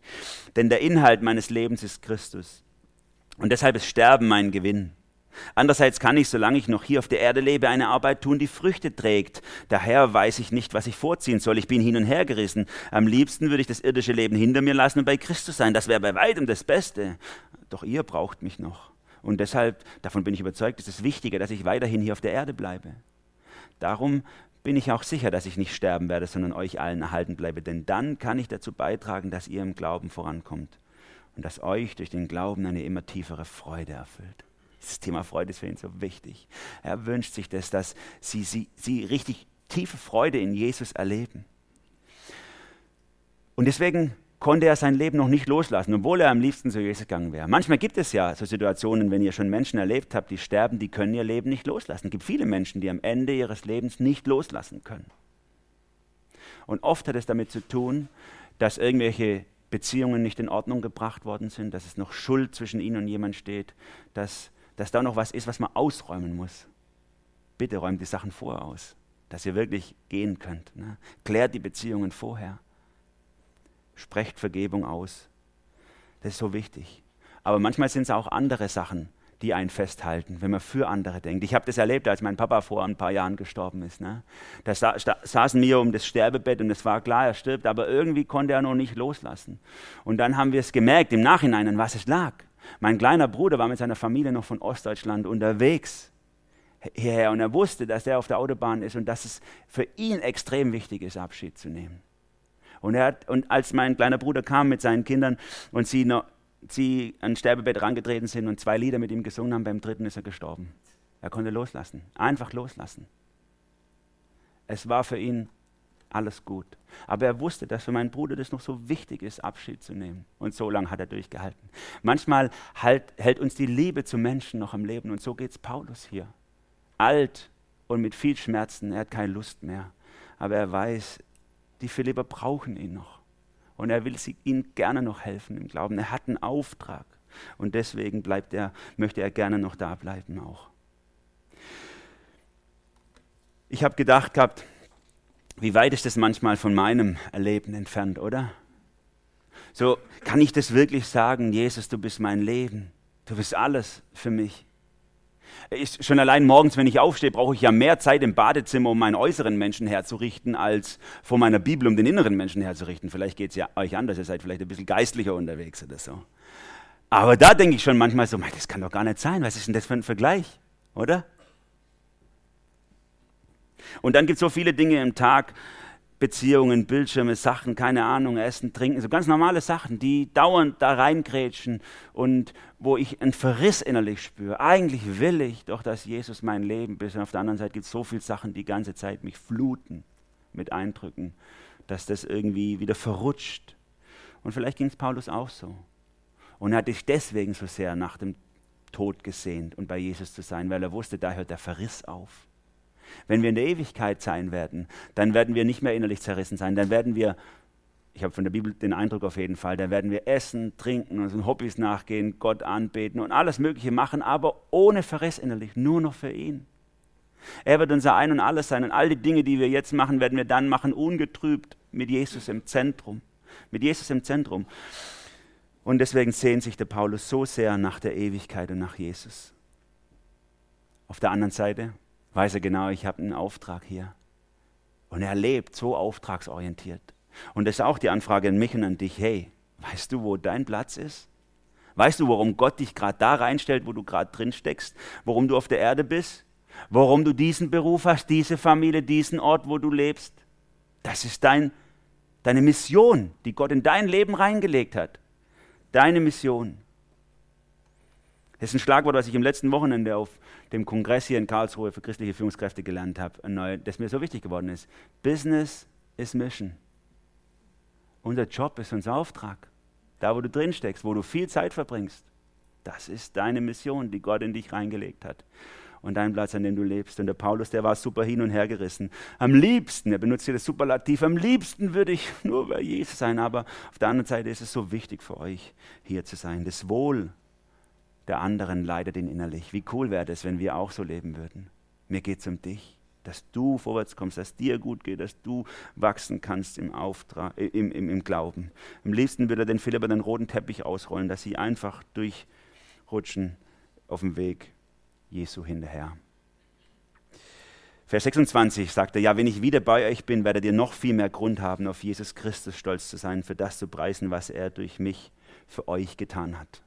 Denn der Inhalt meines Lebens ist Christus und deshalb ist Sterben mein Gewinn. Andererseits kann ich, solange ich noch hier auf der Erde lebe, eine Arbeit tun, die Früchte trägt. Daher weiß ich nicht, was ich vorziehen soll. Ich bin hin und her gerissen. Am liebsten würde ich das irdische Leben hinter mir lassen und bei Christus sein. Das wäre bei weitem das Beste. Doch ihr braucht mich noch. Und deshalb, davon bin ich überzeugt, ist es wichtiger, dass ich weiterhin hier auf der Erde bleibe. Darum bin ich auch sicher, dass ich nicht sterben werde, sondern euch allen erhalten bleibe. Denn dann kann ich dazu beitragen, dass ihr im Glauben vorankommt und dass euch durch den Glauben eine immer tiefere Freude erfüllt. Dieses Thema Freude ist für ihn so wichtig. Er wünscht sich das, dass sie, sie, sie richtig tiefe Freude in Jesus erleben. Und deswegen konnte er sein Leben noch nicht loslassen, obwohl er am liebsten zu Jesus gegangen wäre. Manchmal gibt es ja so Situationen, wenn ihr schon Menschen erlebt habt, die sterben, die können ihr Leben nicht loslassen. Es gibt viele Menschen, die am Ende ihres Lebens nicht loslassen können. Und oft hat es damit zu tun, dass irgendwelche Beziehungen nicht in Ordnung gebracht worden sind, dass es noch Schuld zwischen ihnen und jemand steht, dass dass da noch was ist, was man ausräumen muss. Bitte räumt die Sachen vorher aus, dass ihr wirklich gehen könnt. Ne? Klärt die Beziehungen vorher. Sprecht Vergebung aus. Das ist so wichtig. Aber manchmal sind es auch andere Sachen, die einen festhalten, wenn man für andere denkt. Ich habe das erlebt, als mein Papa vor ein paar Jahren gestorben ist. Ne? Da sa saßen wir um das Sterbebett und es war klar, er stirbt, aber irgendwie konnte er noch nicht loslassen. Und dann haben wir es gemerkt im Nachhinein, an was es lag. Mein kleiner Bruder war mit seiner Familie noch von Ostdeutschland unterwegs hierher und er wusste, dass er auf der Autobahn ist und dass es für ihn extrem wichtig ist, Abschied zu nehmen. Und, er hat, und als mein kleiner Bruder kam mit seinen Kindern und sie, noch, sie an Sterbebett rangetreten sind und zwei Lieder mit ihm gesungen haben, beim dritten ist er gestorben. Er konnte loslassen, einfach loslassen. Es war für ihn alles gut. Aber er wusste, dass für meinen Bruder das noch so wichtig ist, Abschied zu nehmen. Und so lange hat er durchgehalten. Manchmal halt, hält uns die Liebe zu Menschen noch am Leben. Und so geht es Paulus hier. Alt und mit viel Schmerzen. Er hat keine Lust mehr. Aber er weiß, die Philipper brauchen ihn noch. Und er will sie, ihnen gerne noch helfen im Glauben. Er hat einen Auftrag. Und deswegen bleibt er, möchte er gerne noch da bleiben auch. Ich habe gedacht gehabt, wie weit ist das manchmal von meinem Erleben entfernt, oder? So, kann ich das wirklich sagen, Jesus, du bist mein Leben, du bist alles für mich. Ich, schon allein morgens, wenn ich aufstehe, brauche ich ja mehr Zeit im Badezimmer, um meinen äußeren Menschen herzurichten, als vor meiner Bibel, um den inneren Menschen herzurichten. Vielleicht geht es ja euch anders, ihr seid vielleicht ein bisschen geistlicher unterwegs oder so. Aber da denke ich schon manchmal so, das kann doch gar nicht sein, was ist denn das für ein Vergleich? oder? Und dann gibt es so viele Dinge im Tag, Beziehungen, Bildschirme, Sachen, keine Ahnung, Essen, Trinken, so ganz normale Sachen, die dauernd da reingrätschen und wo ich einen Verriss innerlich spüre. Eigentlich will ich doch, dass Jesus mein Leben bis und auf der anderen Seite gibt es so viele Sachen, die ganze Zeit mich fluten mit Eindrücken, dass das irgendwie wieder verrutscht. Und vielleicht ging es Paulus auch so. Und er hat sich deswegen so sehr nach dem Tod gesehnt und bei Jesus zu sein, weil er wusste, da hört der Verriss auf. Wenn wir in der Ewigkeit sein werden, dann werden wir nicht mehr innerlich zerrissen sein. Dann werden wir, ich habe von der Bibel den Eindruck auf jeden Fall, dann werden wir essen, trinken, unseren Hobbys nachgehen, Gott anbeten und alles Mögliche machen, aber ohne Verriss innerlich, nur noch für ihn. Er wird unser Ein und Alles sein und all die Dinge, die wir jetzt machen, werden wir dann machen, ungetrübt, mit Jesus im Zentrum. Mit Jesus im Zentrum. Und deswegen sehnt sich der Paulus so sehr nach der Ewigkeit und nach Jesus. Auf der anderen Seite weiß er genau, ich habe einen Auftrag hier. Und er lebt so auftragsorientiert. Und das ist auch die Anfrage an mich und an dich. Hey, weißt du, wo dein Platz ist? Weißt du, warum Gott dich gerade da reinstellt, wo du gerade drin steckst? Warum du auf der Erde bist? Warum du diesen Beruf hast, diese Familie, diesen Ort, wo du lebst? Das ist dein, deine Mission, die Gott in dein Leben reingelegt hat. Deine Mission. Das ist ein Schlagwort, was ich im letzten Wochenende auf dem Kongress hier in Karlsruhe für christliche Führungskräfte gelernt habe, das mir so wichtig geworden ist. Business is Mission. Unser Job ist unser Auftrag. Da, wo du drin steckst, wo du viel Zeit verbringst, das ist deine Mission, die Gott in dich reingelegt hat. Und dein Platz, an dem du lebst. Und der Paulus, der war super hin und her gerissen. Am liebsten, er benutzt hier das Superlativ, am liebsten würde ich nur bei Jesus sein. Aber auf der anderen Seite ist es so wichtig für euch, hier zu sein. Das Wohl der anderen leidet ihn innerlich. Wie cool wäre es, wenn wir auch so leben würden? Mir geht es um dich, dass du vorwärts kommst, dass dir gut geht, dass du wachsen kannst im, Auftrag, äh, im, im, im Glauben. Am liebsten würde er den Philipper den roten Teppich ausrollen, dass sie einfach durchrutschen auf dem Weg Jesu hinterher. Vers 26 sagt er, ja, wenn ich wieder bei euch bin, werdet ihr noch viel mehr Grund haben, auf Jesus Christus stolz zu sein, für das zu preisen, was er durch mich für euch getan hat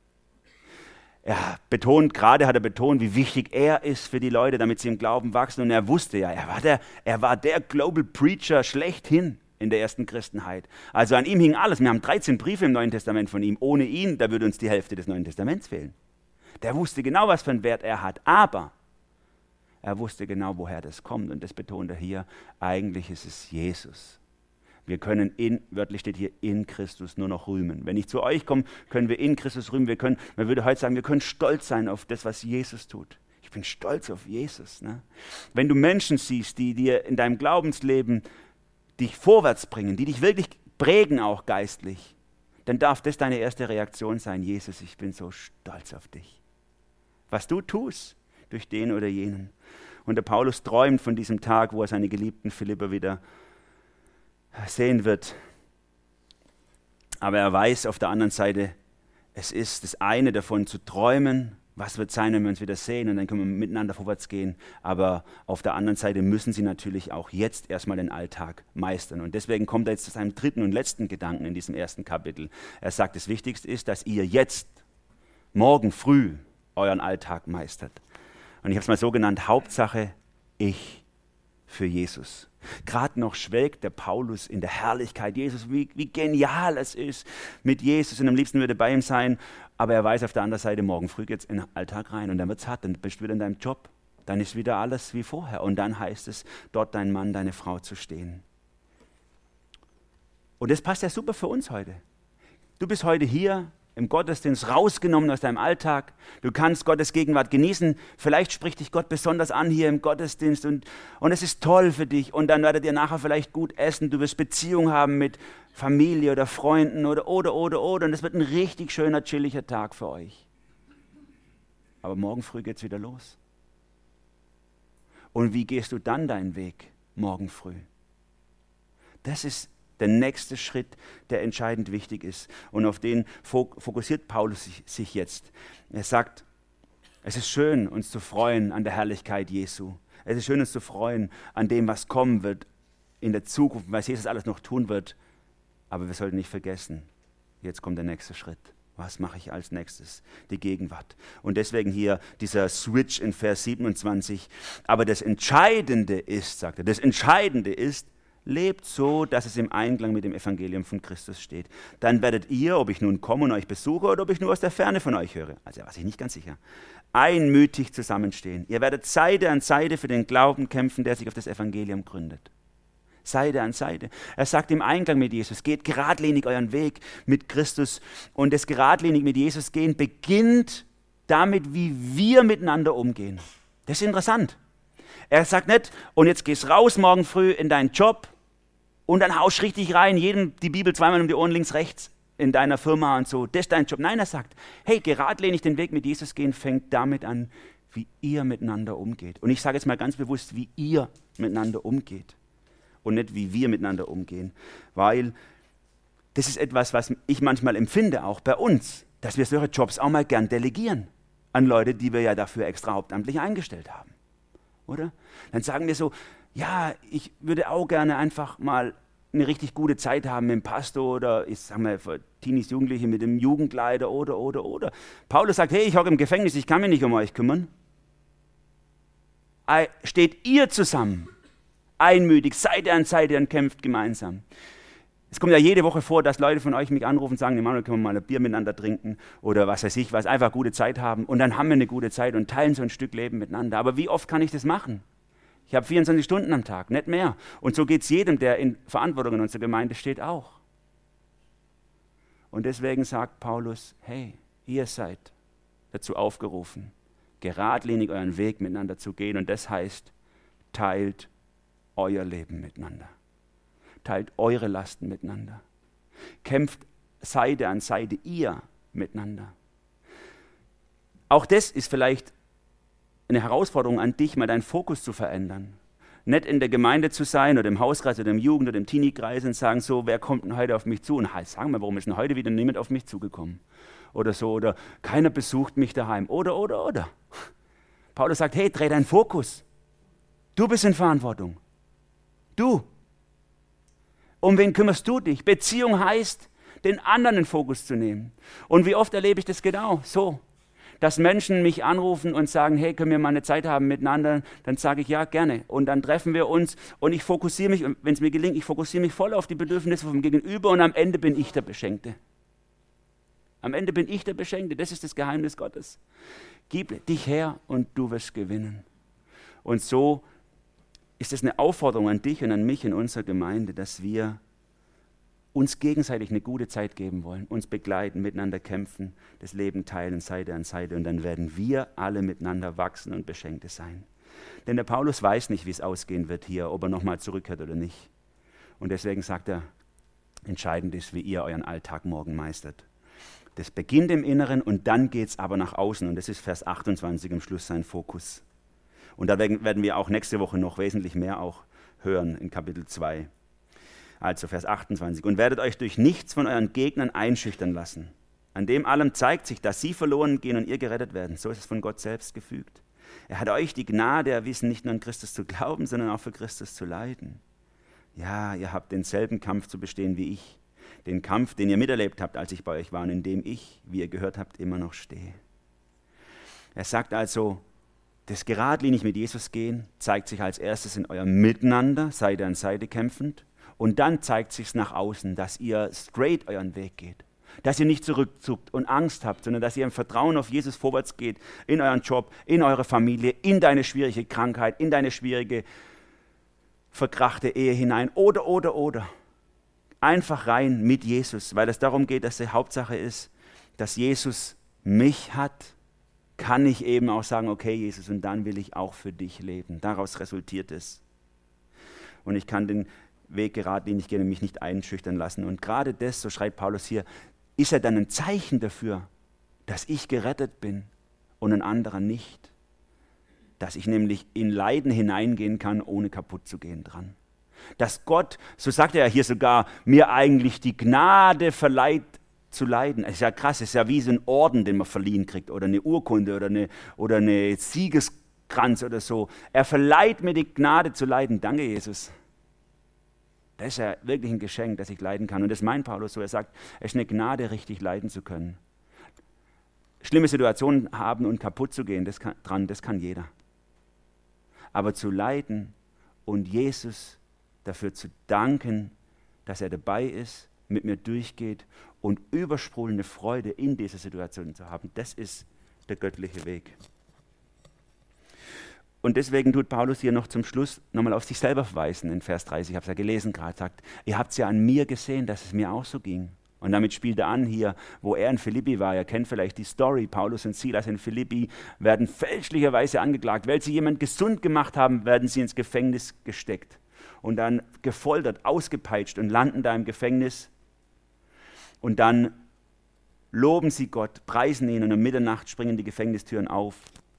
er betont, gerade hat er betont, wie wichtig er ist für die Leute, damit sie im Glauben wachsen. Und er wusste ja, er war der, er war der Global Preacher schlechthin in der ersten Christenheit. Also an ihm hing alles. Wir haben 13 Briefe im Neuen Testament von ihm. Ohne ihn, da würde uns die Hälfte des Neuen Testaments fehlen. Der wusste genau, was für einen Wert er hat. Aber er wusste genau, woher das kommt. Und das betont er hier. Eigentlich ist es Jesus. Wir können in, wörtlich steht hier, in Christus nur noch rühmen. Wenn ich zu euch komme, können wir in Christus rühmen. Wir können, man würde heute sagen, wir können stolz sein auf das, was Jesus tut. Ich bin stolz auf Jesus. Ne? Wenn du Menschen siehst, die dir in deinem Glaubensleben dich vorwärts bringen, die dich wirklich prägen auch geistlich, dann darf das deine erste Reaktion sein. Jesus, ich bin so stolz auf dich. Was du tust durch den oder jenen. Und der Paulus träumt von diesem Tag, wo er seine geliebten Philipper wieder sehen wird. Aber er weiß auf der anderen Seite, es ist das eine davon zu träumen, was wird sein, wenn wir uns wieder sehen und dann können wir miteinander vorwärts gehen. Aber auf der anderen Seite müssen sie natürlich auch jetzt erstmal den Alltag meistern. Und deswegen kommt er jetzt zu seinem dritten und letzten Gedanken in diesem ersten Kapitel. Er sagt, das Wichtigste ist, dass ihr jetzt, morgen früh, euren Alltag meistert. Und ich habe es mal so genannt, Hauptsache ich für Jesus. Gerade noch schwelgt der Paulus in der Herrlichkeit Jesus, wie, wie genial es ist mit Jesus und am liebsten würde er bei ihm sein, aber er weiß auf der anderen Seite, morgen früh geht es in den Alltag rein und dann wird es hart, dann bist du wieder in deinem Job, dann ist wieder alles wie vorher und dann heißt es, dort dein Mann, deine Frau zu stehen. Und das passt ja super für uns heute. Du bist heute hier, im Gottesdienst rausgenommen aus deinem Alltag. Du kannst Gottes Gegenwart genießen. Vielleicht spricht dich Gott besonders an hier im Gottesdienst und, und es ist toll für dich. Und dann werdet ihr nachher vielleicht gut essen. Du wirst Beziehung haben mit Familie oder Freunden oder, oder, oder, oder. Und es wird ein richtig schöner, chilliger Tag für euch. Aber morgen früh geht es wieder los. Und wie gehst du dann deinen Weg morgen früh? Das ist der nächste Schritt, der entscheidend wichtig ist. Und auf den fokussiert Paulus sich jetzt. Er sagt, es ist schön, uns zu freuen an der Herrlichkeit Jesu. Es ist schön, uns zu freuen an dem, was kommen wird in der Zukunft, was Jesus alles noch tun wird. Aber wir sollten nicht vergessen, jetzt kommt der nächste Schritt. Was mache ich als nächstes? Die Gegenwart. Und deswegen hier dieser Switch in Vers 27. Aber das Entscheidende ist, sagt er, das Entscheidende ist, lebt so, dass es im Einklang mit dem Evangelium von Christus steht. Dann werdet ihr, ob ich nun komme und euch besuche oder ob ich nur aus der Ferne von euch höre, also war ich nicht ganz sicher, einmütig zusammenstehen. Ihr werdet Seite an Seite für den Glauben kämpfen, der sich auf das Evangelium gründet. Seite an Seite. Er sagt im Einklang mit Jesus, geht geradlinig euren Weg mit Christus. Und das geradlinig mit Jesus gehen beginnt damit, wie wir miteinander umgehen. Das ist interessant. Er sagt nicht, und jetzt gehst raus morgen früh in deinen Job und dann haust richtig rein, jedem die Bibel zweimal um die Ohren links, rechts in deiner Firma und so. Das ist dein Job. Nein, er sagt, hey, geradlinig den Weg mit Jesus gehen fängt damit an, wie ihr miteinander umgeht. Und ich sage jetzt mal ganz bewusst, wie ihr miteinander umgeht und nicht wie wir miteinander umgehen. Weil das ist etwas, was ich manchmal empfinde, auch bei uns, dass wir solche Jobs auch mal gern delegieren an Leute, die wir ja dafür extra hauptamtlich eingestellt haben. Oder? Dann sagen wir so, ja, ich würde auch gerne einfach mal eine richtig gute Zeit haben mit dem Pastor oder ich sag mal für Teenies, Jugendliche mit dem Jugendleiter oder oder oder. Paulus sagt, hey, ich hocke im Gefängnis, ich kann mich nicht um euch kümmern. Steht ihr zusammen einmütig, Seite an Seite und kämpft gemeinsam. Es kommt ja jede Woche vor, dass Leute von euch mich anrufen und sagen, Emanuel, können wir mal ein Bier miteinander trinken oder was weiß ich was, einfach gute Zeit haben und dann haben wir eine gute Zeit und teilen so ein Stück Leben miteinander. Aber wie oft kann ich das machen? Ich habe 24 Stunden am Tag, nicht mehr. Und so geht es jedem, der in Verantwortung in unserer Gemeinde steht, auch. Und deswegen sagt Paulus, hey, ihr seid dazu aufgerufen, geradlinig euren Weg miteinander zu gehen. Und das heißt, teilt euer Leben miteinander. Teilt eure Lasten miteinander. Kämpft Seite an Seite ihr miteinander. Auch das ist vielleicht eine Herausforderung an dich, mal deinen Fokus zu verändern. Nicht in der Gemeinde zu sein oder im Hauskreis oder im Jugend- oder im Teenie-Kreis und sagen so, wer kommt denn heute auf mich zu? Und sagen wir, warum ist denn heute wieder niemand auf mich zugekommen? Oder so, oder keiner besucht mich daheim. Oder, oder, oder. Paulus sagt, hey, dreh deinen Fokus. Du bist in Verantwortung. Du. Um wen kümmerst du dich? Beziehung heißt, den anderen in Fokus zu nehmen. Und wie oft erlebe ich das genau so? Dass Menschen mich anrufen und sagen, hey, können wir mal eine Zeit haben miteinander? Dann sage ich, ja, gerne. Und dann treffen wir uns und ich fokussiere mich, wenn es mir gelingt, ich fokussiere mich voll auf die Bedürfnisse vom Gegenüber und am Ende bin ich der Beschenkte. Am Ende bin ich der Beschenkte. Das ist das Geheimnis Gottes. Gib dich her und du wirst gewinnen. Und so ist es eine Aufforderung an dich und an mich in unserer Gemeinde, dass wir uns gegenseitig eine gute Zeit geben wollen, uns begleiten, miteinander kämpfen, das Leben teilen, Seite an Seite. Und dann werden wir alle miteinander wachsen und Beschenkte sein. Denn der Paulus weiß nicht, wie es ausgehen wird hier, ob er nochmal zurückkehrt oder nicht. Und deswegen sagt er, entscheidend ist, wie ihr euren Alltag morgen meistert. Das beginnt im Inneren und dann geht es aber nach außen. Und das ist Vers 28 am Schluss sein Fokus. Und da werden wir auch nächste Woche noch wesentlich mehr auch hören in Kapitel 2. Also Vers 28. Und werdet euch durch nichts von euren Gegnern einschüchtern lassen. An dem allem zeigt sich, dass sie verloren gehen und ihr gerettet werden. So ist es von Gott selbst gefügt. Er hat euch die Gnade erwiesen, nicht nur an Christus zu glauben, sondern auch für Christus zu leiden. Ja, ihr habt denselben Kampf zu bestehen wie ich. Den Kampf, den ihr miterlebt habt, als ich bei euch war und in dem ich, wie ihr gehört habt, immer noch stehe. Er sagt also, das geradlinig mit Jesus gehen zeigt sich als erstes in eurem Miteinander, Seite an Seite kämpfend. Und dann zeigt sich nach außen, dass ihr straight euren Weg geht. Dass ihr nicht zurückzuckt und Angst habt, sondern dass ihr im Vertrauen auf Jesus vorwärts geht, in euren Job, in eure Familie, in deine schwierige Krankheit, in deine schwierige, verkrachte Ehe hinein oder, oder, oder. Einfach rein mit Jesus, weil es darum geht, dass die Hauptsache ist, dass Jesus mich hat kann ich eben auch sagen, okay Jesus, und dann will ich auch für dich leben. Daraus resultiert es. Und ich kann den Weg gerade, den ich gerne mich nicht einschüchtern lassen. Und gerade das, so schreibt Paulus hier, ist ja dann ein Zeichen dafür, dass ich gerettet bin und ein anderer nicht. Dass ich nämlich in Leiden hineingehen kann, ohne kaputt zu gehen dran. Dass Gott, so sagt er ja hier sogar, mir eigentlich die Gnade verleiht, zu leiden. Es ist ja krass, es ist ja wie so ein Orden, den man verliehen kriegt oder eine Urkunde oder eine, oder eine Siegeskranz oder so. Er verleiht mir die Gnade zu leiden. Danke, Jesus. Das ist ja wirklich ein Geschenk, dass ich leiden kann. Und das meint Paulus so. Er sagt, es ist eine Gnade, richtig leiden zu können. schlimme Situationen haben und kaputt zu gehen, das kann, dran, das kann jeder. Aber zu leiden und Jesus dafür zu danken, dass er dabei ist, mit mir durchgeht und übersprudelnde Freude in dieser Situation zu haben, das ist der göttliche Weg. Und deswegen tut Paulus hier noch zum Schluss nochmal auf sich selber verweisen in Vers 30. Ich habe es ja gelesen gerade, sagt, ihr habt es ja an mir gesehen, dass es mir auch so ging. Und damit spielt er an hier, wo er in Philippi war. Ihr kennt vielleicht die Story. Paulus und Silas in Philippi werden fälschlicherweise angeklagt. Weil sie jemand gesund gemacht haben, werden sie ins Gefängnis gesteckt und dann gefoltert, ausgepeitscht und landen da im Gefängnis. Und dann loben sie Gott, preisen ihn und um Mitternacht springen die Gefängnistüren auf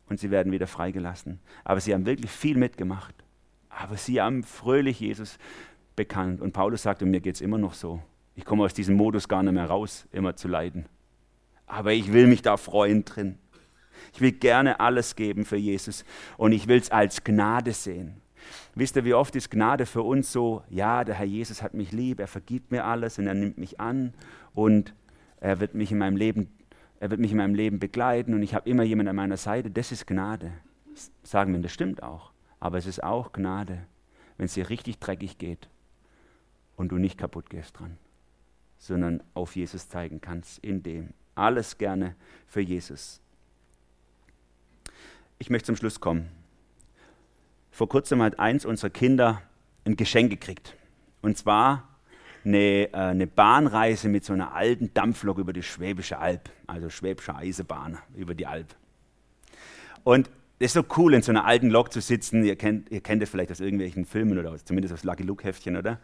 und sie werden wieder freigelassen. Aber sie haben wirklich viel mitgemacht. Aber sie haben fröhlich Jesus bekannt. Und Paulus sagte, mir geht es immer noch so. Ich komme aus diesem Modus gar nicht mehr raus, immer zu leiden. Aber ich will mich da freuen drin. Ich will gerne alles geben für Jesus und ich will es als Gnade sehen. Wisst ihr, wie oft ist Gnade für uns so, ja, der Herr Jesus hat mich lieb, er vergibt mir alles und er nimmt mich an und er wird mich in meinem Leben, er wird mich in meinem Leben begleiten und ich habe immer jemanden an meiner Seite. Das ist Gnade. Sagen wir, das stimmt auch. Aber es ist auch Gnade, wenn es dir richtig dreckig geht und du nicht kaputt gehst dran sondern auf Jesus zeigen kannst, in dem. Alles gerne für Jesus. Ich möchte zum Schluss kommen. Vor kurzem hat eins unserer Kinder ein Geschenk gekriegt. Und zwar eine, äh, eine Bahnreise mit so einer alten Dampflok über die Schwäbische Alb, also Schwäbische Eisebahn über die Alb. Und es ist so cool, in so einer alten Lok zu sitzen. Ihr kennt, ihr kennt es vielleicht aus irgendwelchen Filmen oder zumindest aus Lucky Luke Heftchen, oder?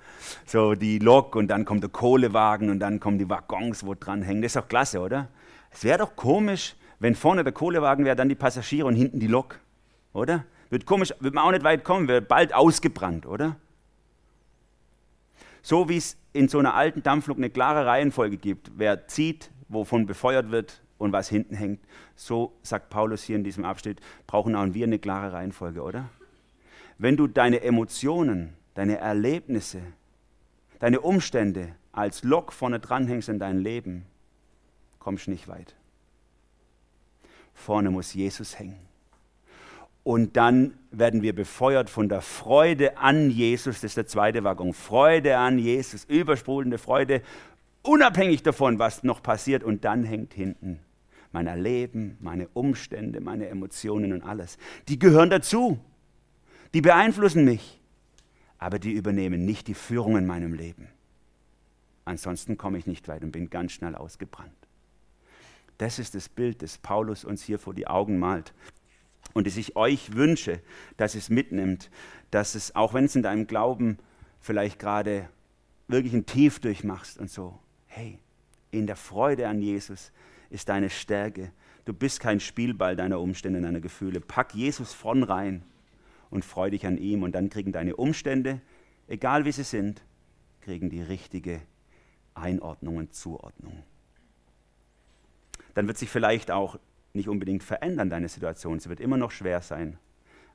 So die Lok und dann kommt der Kohlewagen und dann kommen die Waggons, wo dran hängen. Das ist doch klasse, oder? Es wäre doch komisch, wenn vorne der Kohlewagen wäre, dann die Passagiere und hinten die Lok, oder? Wird komisch, wird man auch nicht weit kommen, wird bald ausgebrannt, oder? So wie es in so einer alten Dampflok eine klare Reihenfolge gibt, wer zieht, wovon befeuert wird, und was hinten hängt. So sagt Paulus hier in diesem Abschnitt, brauchen auch wir eine klare Reihenfolge, oder? Wenn du deine Emotionen, deine Erlebnisse, deine Umstände als Lok vorne dranhängst in dein Leben, kommst du nicht weit. Vorne muss Jesus hängen. Und dann werden wir befeuert von der Freude an Jesus, das ist der zweite Waggon. Freude an Jesus, übersprudelnde Freude, unabhängig davon, was noch passiert. Und dann hängt hinten mein Erleben, meine Umstände, meine Emotionen und alles. Die gehören dazu. Die beeinflussen mich. Aber die übernehmen nicht die Führung in meinem Leben. Ansonsten komme ich nicht weit und bin ganz schnell ausgebrannt. Das ist das Bild, das Paulus uns hier vor die Augen malt. Und das ich euch wünsche, dass es mitnimmt, dass es, auch wenn es in deinem Glauben vielleicht gerade wirklich ein Tief durchmachst und so, hey, in der Freude an Jesus ist deine Stärke. Du bist kein Spielball deiner Umstände, deiner Gefühle. Pack Jesus von rein und freu dich an ihm. Und dann kriegen deine Umstände, egal wie sie sind, kriegen die richtige Einordnung und Zuordnung. Dann wird sich vielleicht auch nicht unbedingt verändern, deine Situation. Sie wird immer noch schwer sein,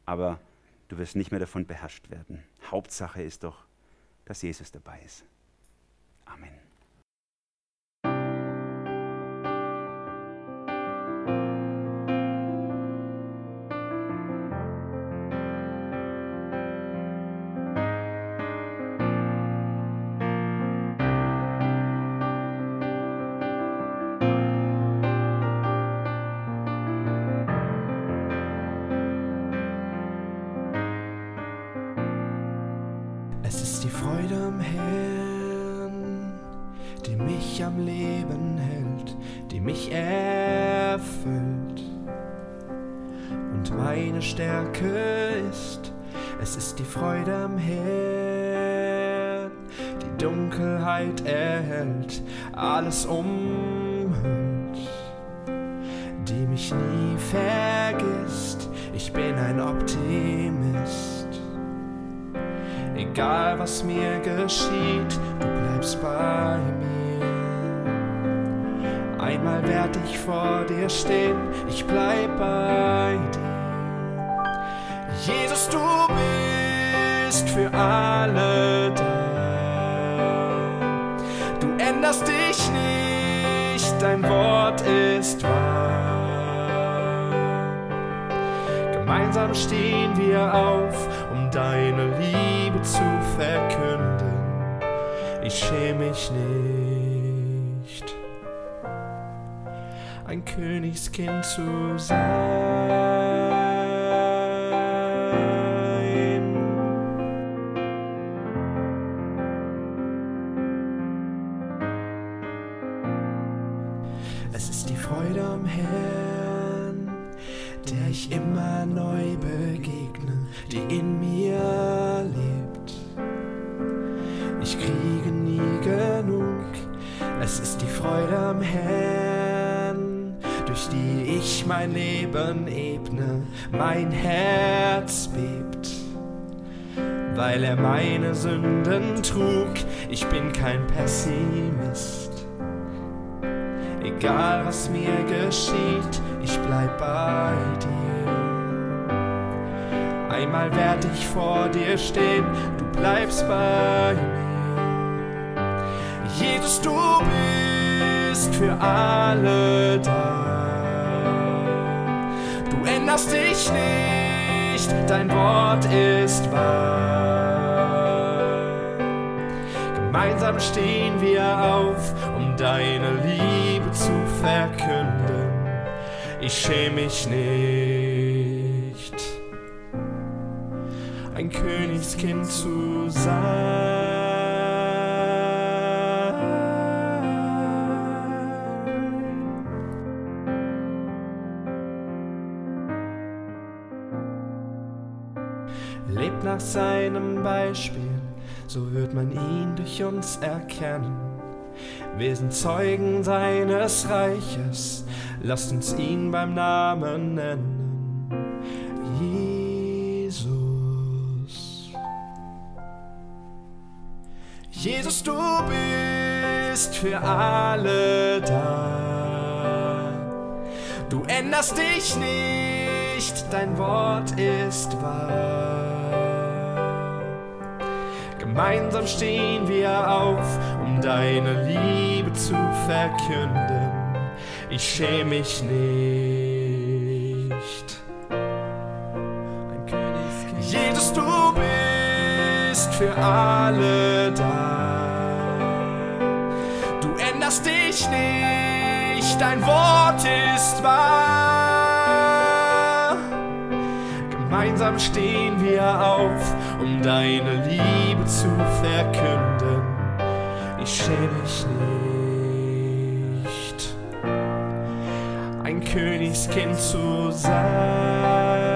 aber du wirst nicht mehr davon beherrscht werden. Hauptsache ist doch, dass Jesus dabei ist. Amen. Ich bin ein Optimist. Egal was mir geschieht, du bleibst bei mir. Einmal werd ich vor dir stehen, ich bleib bei dir. Jesus, du bist für alle da änderst dich nicht, dein Wort ist wahr. Gemeinsam stehen wir auf, um deine Liebe zu verkünden. Ich schäme mich nicht, ein Königskind zu sein. Leben ebne, mein Herz bebt. Weil er meine Sünden trug, ich bin kein Pessimist. Egal was mir geschieht, ich bleib bei dir. Einmal werd ich vor dir stehen, du bleibst bei mir. Jesus, du bist für alle da. Änderst dich nicht, dein Wort ist wahr. Gemeinsam stehen wir auf, um deine Liebe zu verkünden. Ich schäme mich nicht, ein Königskind zu sein. Nach seinem Beispiel, so wird man ihn durch uns erkennen. Wir sind Zeugen seines Reiches, lasst uns ihn beim Namen nennen. Jesus. Jesus, du bist für alle da. Du änderst dich nicht, dein Wort ist wahr. Gemeinsam stehen wir auf, um deine Liebe zu verkünden. Ich schäme mich nicht. Jesus, du bist für alle da. Du änderst dich nicht, dein Wort ist wahr. Gemeinsam stehen wir auf, um deine Liebe zu verkünden. Ich schäme mich nicht, ein Königskind zu sein.